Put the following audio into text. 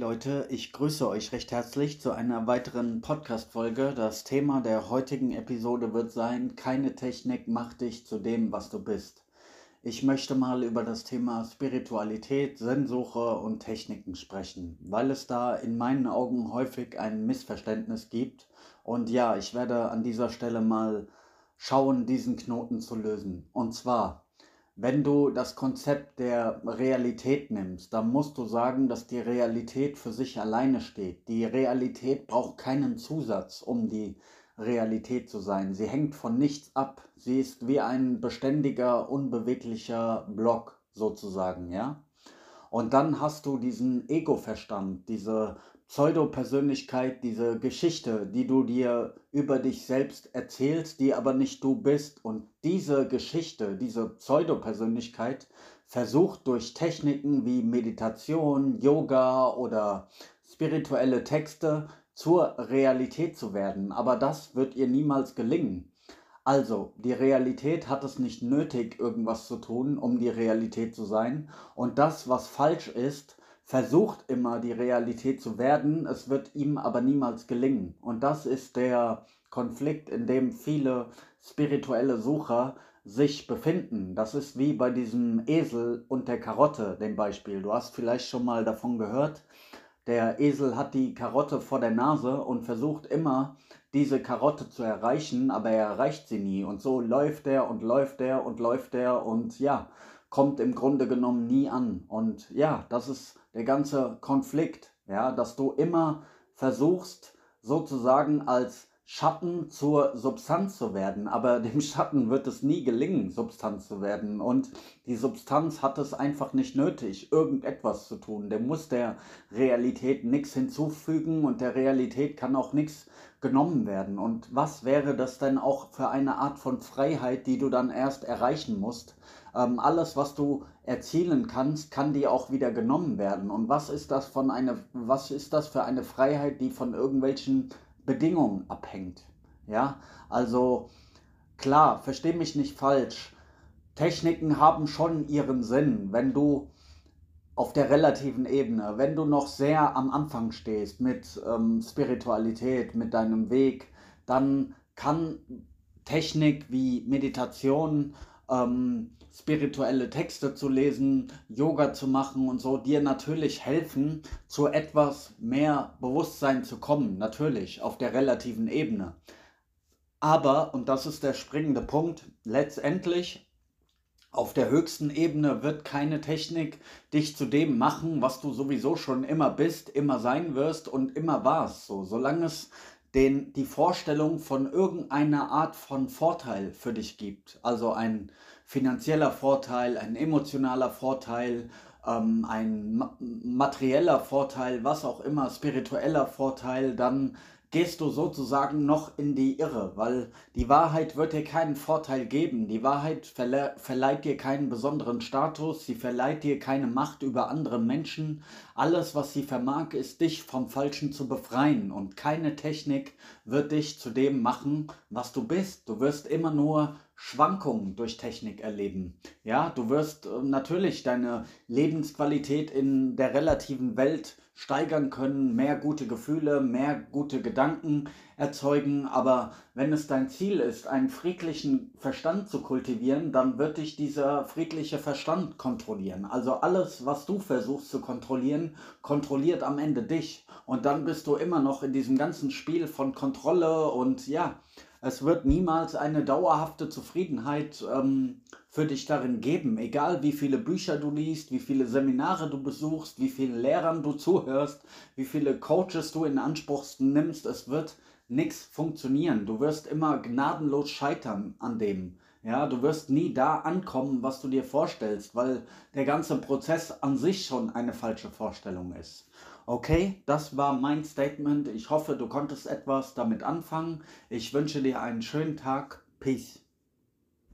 Leute, ich grüße euch recht herzlich zu einer weiteren Podcast-Folge. Das Thema der heutigen Episode wird sein: Keine Technik macht dich zu dem, was du bist. Ich möchte mal über das Thema Spiritualität, Sinnsuche und Techniken sprechen, weil es da in meinen Augen häufig ein Missverständnis gibt. Und ja, ich werde an dieser Stelle mal schauen, diesen Knoten zu lösen. Und zwar wenn du das Konzept der Realität nimmst, dann musst du sagen, dass die Realität für sich alleine steht. Die Realität braucht keinen Zusatz, um die Realität zu sein. Sie hängt von nichts ab. Sie ist wie ein beständiger, unbeweglicher Block sozusagen, ja? Und dann hast du diesen Ego-Verstand, diese Pseudo-Persönlichkeit, diese Geschichte, die du dir über dich selbst erzählst, die aber nicht du bist. Und diese Geschichte, diese Pseudo-Persönlichkeit versucht durch Techniken wie Meditation, Yoga oder spirituelle Texte zur Realität zu werden. Aber das wird ihr niemals gelingen. Also, die Realität hat es nicht nötig, irgendwas zu tun, um die Realität zu sein. Und das, was falsch ist, versucht immer die Realität zu werden, es wird ihm aber niemals gelingen. Und das ist der Konflikt, in dem viele spirituelle Sucher sich befinden. Das ist wie bei diesem Esel und der Karotte, dem Beispiel. Du hast vielleicht schon mal davon gehört. Der Esel hat die Karotte vor der Nase und versucht immer, diese Karotte zu erreichen, aber er erreicht sie nie. Und so läuft er und läuft er und läuft er und ja, kommt im Grunde genommen nie an. Und ja, das ist der ganze Konflikt, ja, dass du immer versuchst, sozusagen als Schatten zur Substanz zu werden, aber dem Schatten wird es nie gelingen, Substanz zu werden. Und die Substanz hat es einfach nicht nötig, irgendetwas zu tun. Der muss der Realität nichts hinzufügen und der Realität kann auch nichts genommen werden. Und was wäre das denn auch für eine Art von Freiheit, die du dann erst erreichen musst? Ähm, alles, was du erzielen kannst, kann dir auch wieder genommen werden. Und was ist das von eine, was ist das für eine Freiheit, die von irgendwelchen Bedingungen abhängt? Ja, also klar, versteh mich nicht falsch. Techniken haben schon ihren Sinn, wenn du auf der relativen Ebene, wenn du noch sehr am Anfang stehst mit ähm, Spiritualität, mit deinem Weg, dann kann Technik wie Meditation ähm, spirituelle Texte zu lesen, Yoga zu machen und so, dir natürlich helfen, zu etwas mehr Bewusstsein zu kommen, natürlich, auf der relativen Ebene. Aber, und das ist der springende Punkt, letztendlich auf der höchsten Ebene wird keine Technik dich zu dem machen, was du sowieso schon immer bist, immer sein wirst und immer warst. So, solange es den, die Vorstellung von irgendeiner Art von Vorteil für dich gibt. Also ein finanzieller Vorteil, ein emotionaler Vorteil, ähm, ein ma materieller Vorteil, was auch immer, spiritueller Vorteil, dann gehst du sozusagen noch in die Irre, weil die Wahrheit wird dir keinen Vorteil geben. Die Wahrheit verle verleiht dir keinen besonderen Status, sie verleiht dir keine Macht über andere Menschen. Alles, was sie vermag, ist dich vom Falschen zu befreien und keine Technik wird dich zu dem machen, was du bist. Du wirst immer nur Schwankungen durch Technik erleben. Ja, du wirst äh, natürlich deine Lebensqualität in der relativen Welt steigern können, mehr gute Gefühle, mehr gute Gedanken erzeugen. Aber wenn es dein Ziel ist, einen friedlichen Verstand zu kultivieren, dann wird dich dieser friedliche Verstand kontrollieren. Also alles, was du versuchst zu kontrollieren, kontrolliert am Ende dich. Und dann bist du immer noch in diesem ganzen Spiel von Kontrolle und ja, es wird niemals eine dauerhafte Zufriedenheit ähm, für dich darin geben. Egal wie viele Bücher du liest, wie viele Seminare du besuchst, wie vielen Lehrern du zuhörst, wie viele Coaches du in Anspruch nimmst, es wird nichts funktionieren. Du wirst immer gnadenlos scheitern an dem. Ja, du wirst nie da ankommen, was du dir vorstellst, weil der ganze Prozess an sich schon eine falsche Vorstellung ist. Okay, das war mein Statement. Ich hoffe, du konntest etwas damit anfangen. Ich wünsche dir einen schönen Tag. Peace.